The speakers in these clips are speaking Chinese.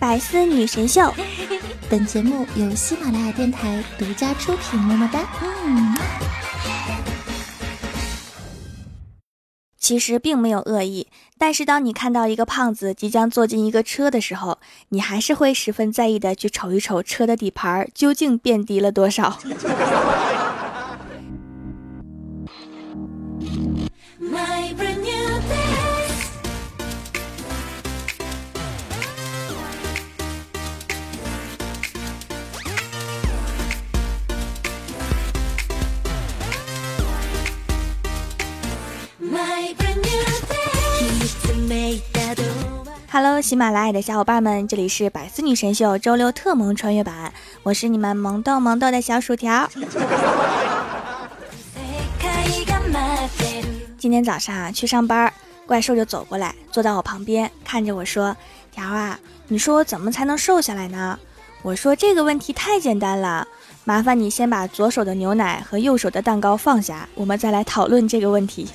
百思女神秀，本节目由喜马拉雅电台独家出品。么么哒。嗯。其实并没有恶意，但是当你看到一个胖子即将坐进一个车的时候，你还是会十分在意的去瞅一瞅车的底盘究竟变低了多少。Hello，喜马拉雅的小伙伴们，这里是百思女神秀周六特萌穿越版，我是你们萌豆萌豆的小薯条。今天早上啊，去上班，怪兽就走过来，坐到我旁边，看着我说：“条啊，你说我怎么才能瘦下来呢？”我说：“这个问题太简单了，麻烦你先把左手的牛奶和右手的蛋糕放下，我们再来讨论这个问题。”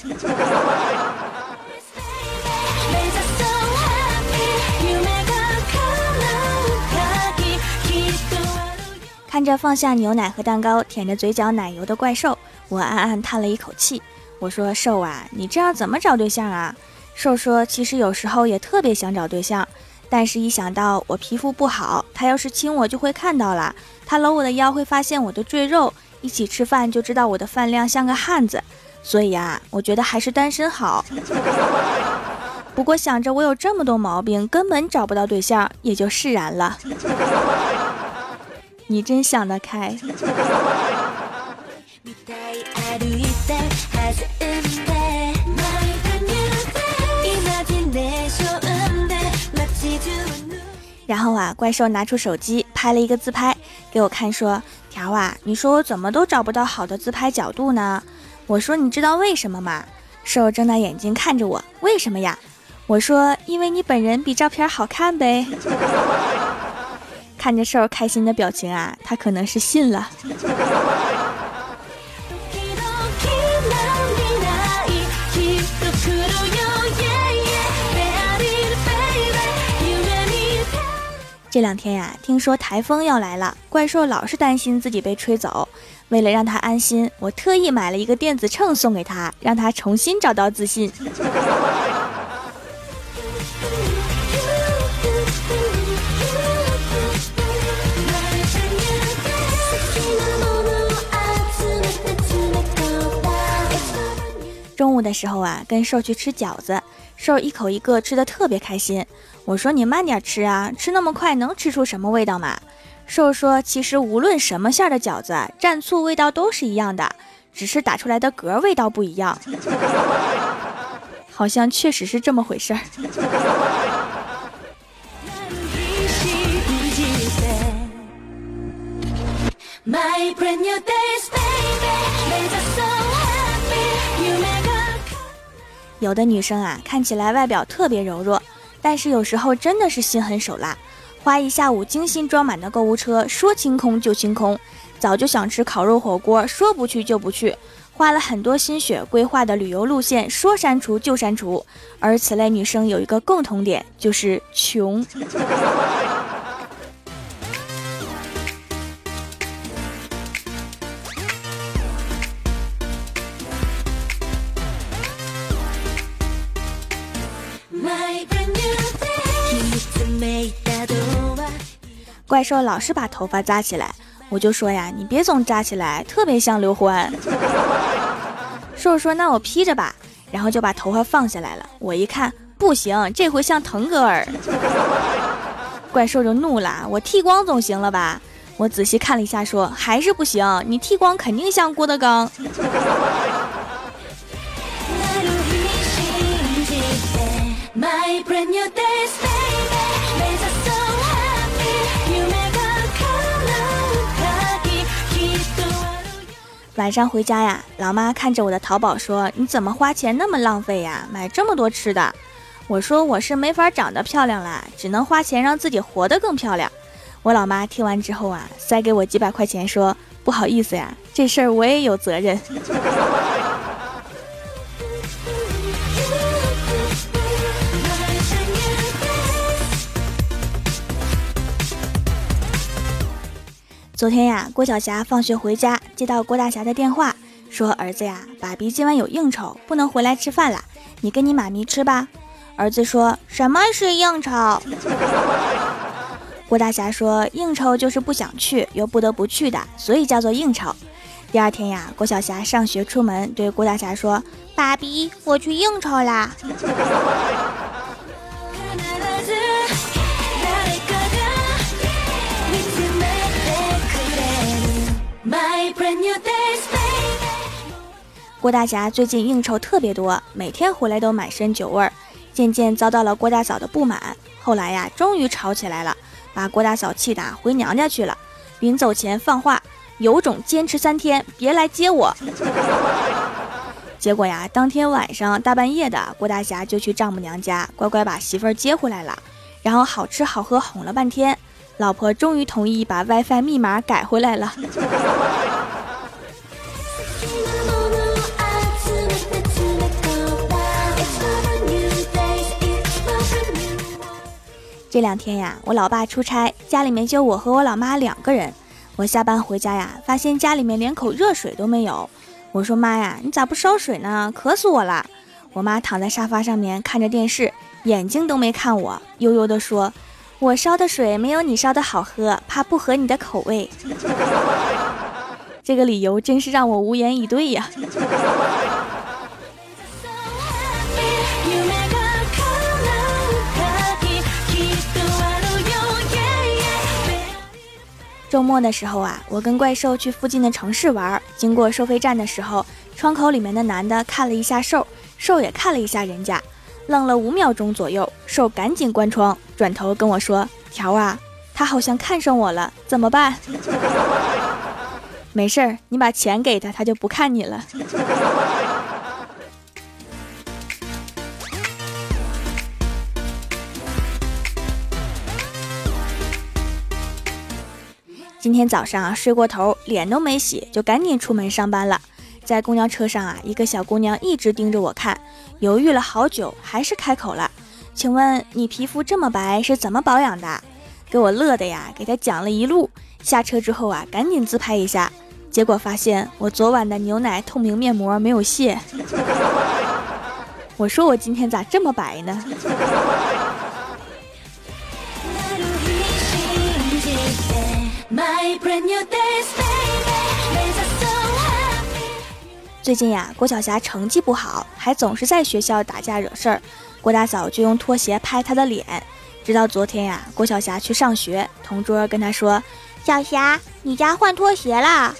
看着放下牛奶和蛋糕，舔着嘴角奶油的怪兽，我暗暗叹了一口气。我说：“瘦啊，你这样怎么找对象啊？”瘦说：“其实有时候也特别想找对象，但是一想到我皮肤不好，他要是亲我就会看到了，他搂我的腰会发现我的赘肉，一起吃饭就知道我的饭量像个汉子，所以啊，我觉得还是单身好。不过想着我有这么多毛病，根本找不到对象，也就释然了。”你真想得开。然后啊，怪兽拿出手机拍了一个自拍给我看，说：“条啊，你说我怎么都找不到好的自拍角度呢？”我说：“你知道为什么吗？”兽睁大眼睛看着我：“为什么呀？”我说：“因为你本人比照片好看呗。”看着瘦开心的表情啊，他可能是信了。这两天呀，听说台风要来了，怪兽老是担心自己被吹走。为了让他安心，我特意买了一个电子秤送给他，让他重新找到自信。中午的时候啊，跟瘦去吃饺子，瘦一口一个吃的特别开心。我说你慢点吃啊，吃那么快能吃出什么味道吗？瘦说其实无论什么馅的饺子，蘸醋味道都是一样的，只是打出来的嗝味道不一样。好像确实是这么回事儿。有的女生啊，看起来外表特别柔弱，但是有时候真的是心狠手辣，花一下午精心装满的购物车，说清空就清空；早就想吃烤肉火锅，说不去就不去；花了很多心血规划的旅游路线，说删除就删除。而此类女生有一个共同点，就是穷。怪兽老是把头发扎起来，我就说呀，你别总扎起来，特别像刘欢。兽说，那我披着吧，然后就把头发放下来了。我一看，不行，这回像腾格尔。怪兽就怒了，我剃光总行了吧？我仔细看了一下，说还是不行，你剃光肯定像郭德纲。晚上回家呀，老妈看着我的淘宝说：“你怎么花钱那么浪费呀？买这么多吃的。”我说：“我是没法长得漂亮啦，只能花钱让自己活得更漂亮。”我老妈听完之后啊，塞给我几百块钱，说：“不好意思呀，这事儿我也有责任。” 昨天呀，郭晓霞放学回家，接到郭大侠的电话，说：“儿子呀，爸比今晚有应酬，不能回来吃饭了，你跟你妈咪吃吧。”儿子说什么是应酬？郭大侠说：“应酬就是不想去又不得不去的，所以叫做应酬。”第二天呀，郭晓霞上学出门，对郭大侠说：“爸比，我去应酬啦。”郭大侠最近应酬特别多，每天回来都满身酒味儿，渐渐遭到了郭大嫂的不满。后来呀，终于吵起来了，把郭大嫂气打回娘家去了。临走前放话，有种坚持三天，别来接我。结果呀，当天晚上大半夜的，郭大侠就去丈母娘家，乖乖把媳妇儿接回来了，然后好吃好喝哄了半天，老婆终于同意把 WiFi 密码改回来了。这两天呀，我老爸出差，家里面就我和我老妈两个人。我下班回家呀，发现家里面连口热水都没有。我说妈呀，你咋不烧水呢？渴死我了！我妈躺在沙发上面看着电视，眼睛都没看我，悠悠地说：“我烧的水没有你烧的好喝，怕不合你的口味。”这个理由真是让我无言以对呀。周末的时候啊，我跟怪兽去附近的城市玩。经过收费站的时候，窗口里面的男的看了一下兽，兽也看了一下人家，愣了五秒钟左右，兽赶紧关窗，转头跟我说：“条啊，他好像看上我了，怎么办？” 没事儿，你把钱给他，他就不看你了。今天早上，睡过头，脸都没洗，就赶紧出门上班了。在公交车上啊，一个小姑娘一直盯着我看，犹豫了好久，还是开口了：“请问你皮肤这么白是怎么保养的？”给我乐的呀，给她讲了一路。下车之后啊，赶紧自拍一下，结果发现我昨晚的牛奶透明面膜没有卸。我说我今天咋这么白呢？最近呀，郭晓霞成绩不好，还总是在学校打架惹事儿。郭大嫂就用拖鞋拍她的脸。直到昨天呀，郭晓霞去上学，同桌跟她说：“小霞，你家换拖鞋啦。”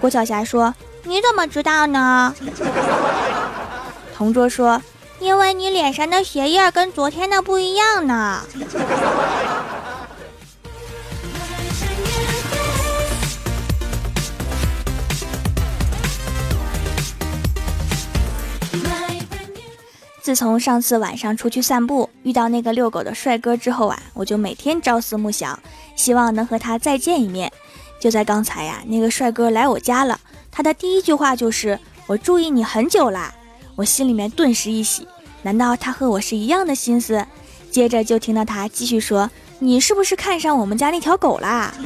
郭晓霞说：“你怎么知道呢？”同桌说：“因为你脸上的鞋印跟昨天的不一样呢。”自从上次晚上出去散步遇到那个遛狗的帅哥之后啊，我就每天朝思暮想，希望能和他再见一面。就在刚才呀，那个帅哥来我家了，他的第一句话就是“我注意你很久啦”，我心里面顿时一喜，难道他和我是一样的心思？接着就听到他继续说：“你是不是看上我们家那条狗啦？”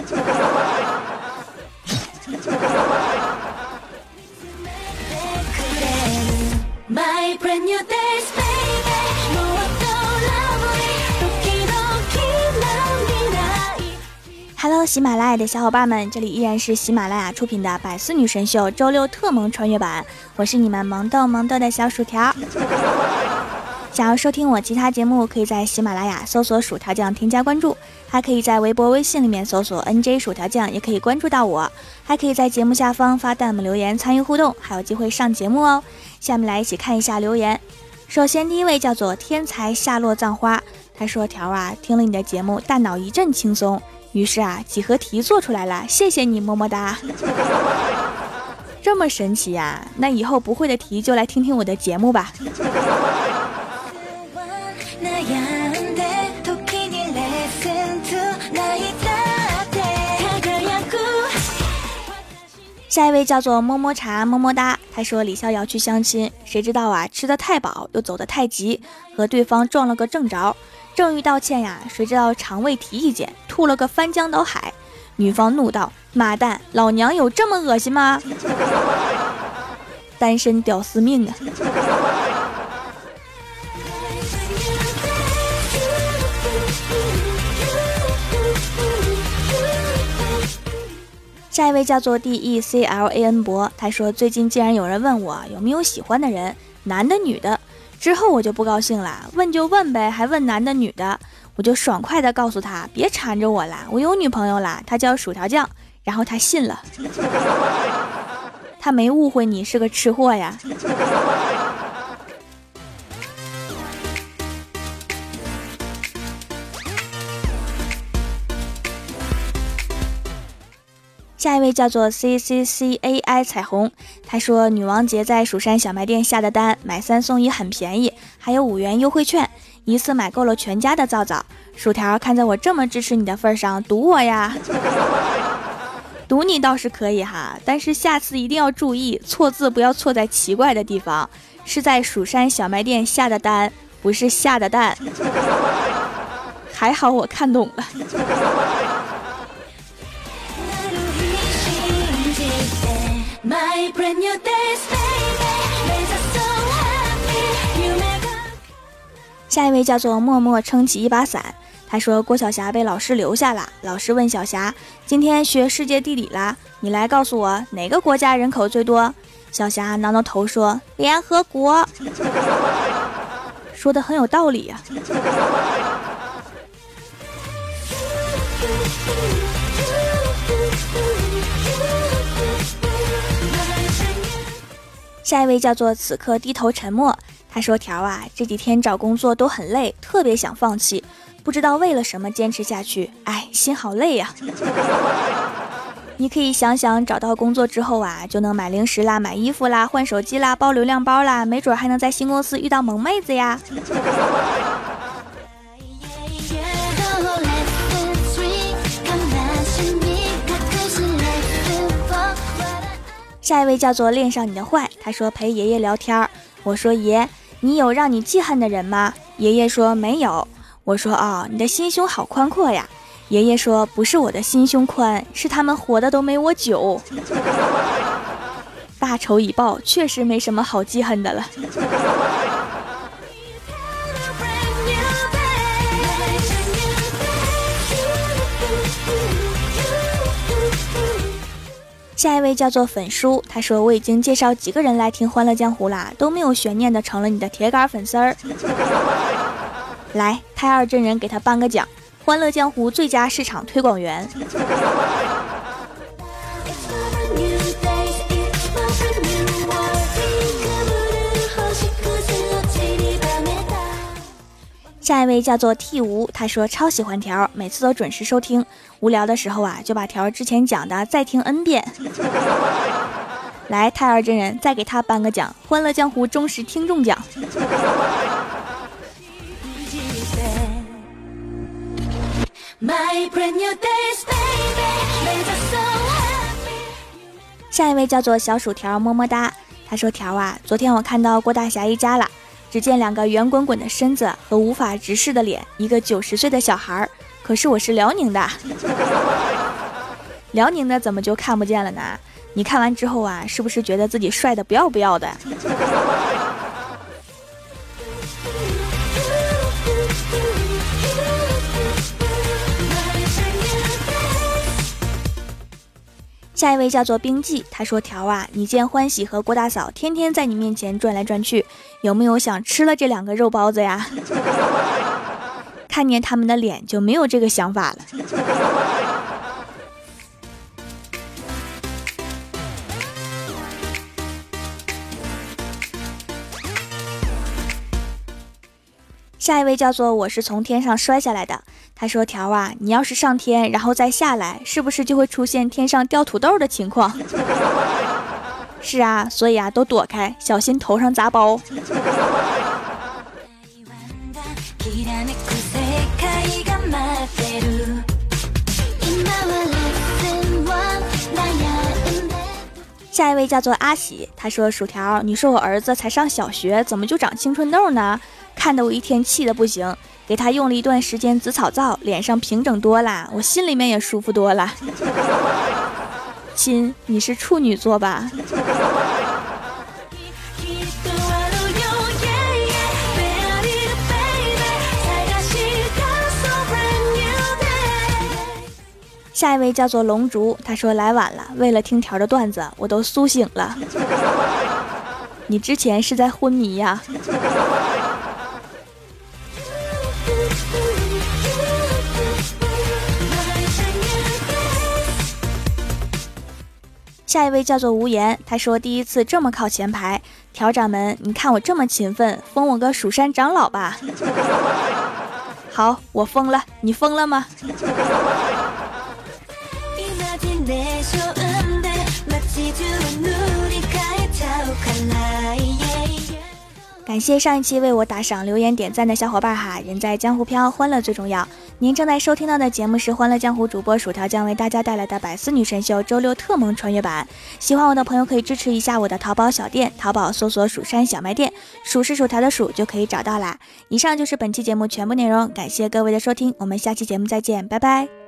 喜马拉雅的小伙伴们，这里依然是喜马拉雅出品的《百思女神秀》周六特萌穿越版，我是你们萌豆萌豆的小薯条。想要收听我其他节目，可以在喜马拉雅搜索“薯条酱”添加关注，还可以在微博、微信里面搜索 “nj 薯条酱”，也可以关注到我，还可以在节目下方发弹幕留言参与互动，还有机会上节目哦。下面来一起看一下留言。首先第一位叫做天才夏洛葬花，他说：“条啊，听了你的节目，大脑一阵轻松。”于是啊，几何题做出来了，谢谢你，么么哒。这么神奇呀？那以后不会的题就来听听我的节目吧。下一位叫做么么茶么么哒，他说李逍遥去相亲，谁知道啊，吃的太饱又走得太急，和对方撞了个正着。正欲道歉呀，谁知道肠胃提意见，吐了个翻江倒海。女方怒道：“妈蛋，老娘有这么恶心吗？” 单身屌丝命啊！下一位叫做 D E C L A N 博，他说最近竟然有人问我有没有喜欢的人，男的女的。之后我就不高兴了，问就问呗，还问男的女的，我就爽快的告诉他别缠着我啦，我有女朋友啦，她叫薯条酱。然后他信了，他没误会你是个吃货呀。下一位叫做 C C C A I 彩虹，他说女王节在蜀山小卖店下的单，买三送一很便宜，还有五元优惠券，一次买够了全家的皂皂。薯条，看在我这么支持你的份上，赌我呀！赌你倒是可以哈，但是下次一定要注意错字，不要错在奇怪的地方，是在蜀山小卖店下的单，不是下的蛋。还好我看懂了。下一位叫做默默撑起一把伞，他说郭晓霞被老师留下了。老师问小霞：“今天学世界地理啦，你来告诉我哪个国家人口最多？”小霞挠挠头说：“联合国。”说的很有道理呀。下一位叫做此刻低头沉默。他说：“条啊，这几天找工作都很累，特别想放弃，不知道为了什么坚持下去。哎，心好累呀。你可以想想，找到工作之后啊，就能买零食啦、买衣服啦、换手机啦、包流量包啦，没准还能在新公司遇到萌妹子呀。”下一位叫做恋上你的坏，他说陪爷爷聊天儿。我说爷，你有让你记恨的人吗？爷爷说没有。我说哦，你的心胸好宽阔呀。爷爷说不是我的心胸宽，是他们活的都没我久。大仇已报，确实没什么好记恨的了。下一位叫做粉叔，他说我已经介绍几个人来听《欢乐江湖》啦，都没有悬念的成了你的铁杆粉丝儿。来，太二真人给他颁个奖，《欢乐江湖》最佳市场推广员。下一位叫做 T 吴，他说超喜欢条，每次都准时收听。无聊的时候啊，就把条之前讲的再听 N 遍。来，太二真人再给他颁个奖，《欢乐江湖》忠实听众奖。下一位叫做小薯条，么么哒。他说条啊，昨天我看到郭大侠一家了。只见两个圆滚滚的身子和无法直视的脸，一个九十岁的小孩儿。可是我是辽宁的，辽宁的怎么就看不见了呢？你看完之后啊，是不是觉得自己帅的不要不要的？下一位叫做冰记，他说：“条啊，你见欢喜和郭大嫂天天在你面前转来转去，有没有想吃了这两个肉包子呀？看见他们的脸就没有这个想法了。”下一位叫做我是从天上摔下来的。他说：“条啊，你要是上天，然后再下来，是不是就会出现天上掉土豆的情况？” 是啊，所以啊，都躲开，小心头上砸包。下一位叫做阿喜，他说：“薯条，你说我儿子才上小学，怎么就长青春痘呢？”看得我一天气的不行。给他用了一段时间紫草皂，脸上平整多了，我心里面也舒服多了。亲，你是处女座吧？下一位叫做龙竹，他说来晚了，为了听条的段子，我都苏醒了。你之前是在昏迷呀？下一位叫做无言，他说第一次这么靠前排，调掌门，你看我这么勤奋，封我个蜀山长老吧。好，我疯了，你疯了吗？感谢上一期为我打赏、留言、点赞的小伙伴哈！人在江湖飘，欢乐最重要。您正在收听到的节目是《欢乐江湖》主播薯条将为大家带来的百思女神秀周六特萌穿越版。喜欢我的朋友可以支持一下我的淘宝小店，淘宝搜索“蜀山小卖店”，数是薯条的数就可以找到啦。以上就是本期节目全部内容，感谢各位的收听，我们下期节目再见，拜拜。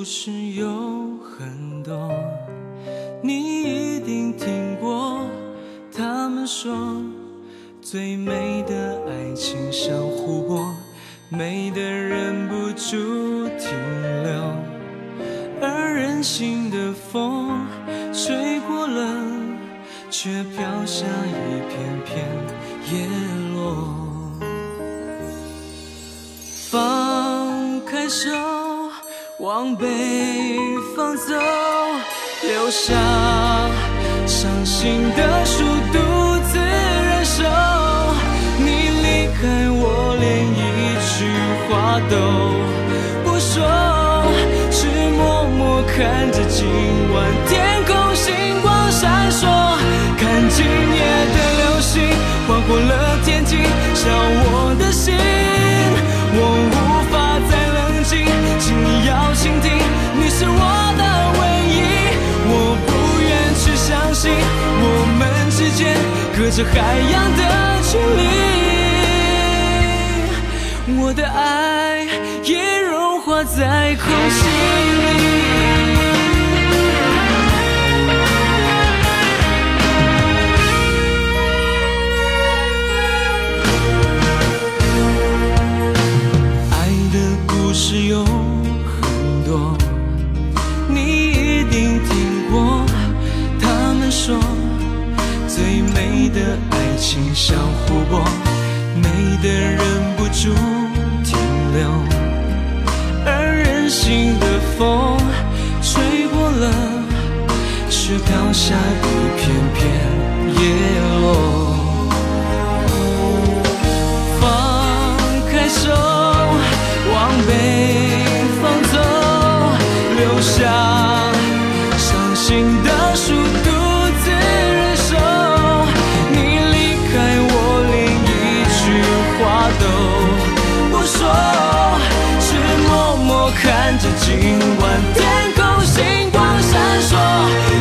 故事有很多你一定听过他们说最美的爱情像湖泊美的人不往北方走，留下伤心的隔着海洋的距离。我的爱也融化在空气里。爱情像湖泊，美得忍不住停留。而任性的风吹过了，却飘下一片片叶今晚天空星光闪烁，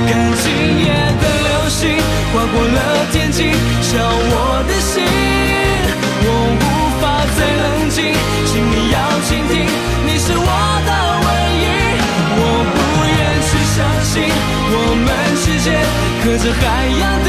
看今夜的流星划过了天际，烧我的心，我无法再冷静，请你要倾听，你是我的唯一，我不愿去相信我们之间隔着海洋的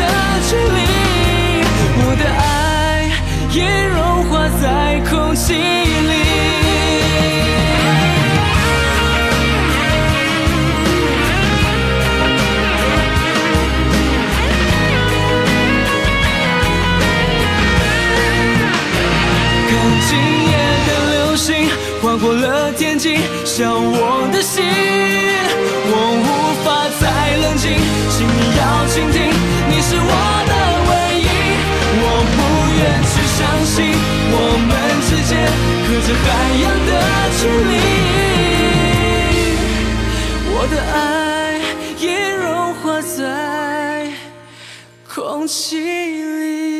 像我的心，我无法再冷静，请你要倾听，你是我的唯一，我不愿去相信我们之间隔着海洋的距离，我的爱已融化在空气里。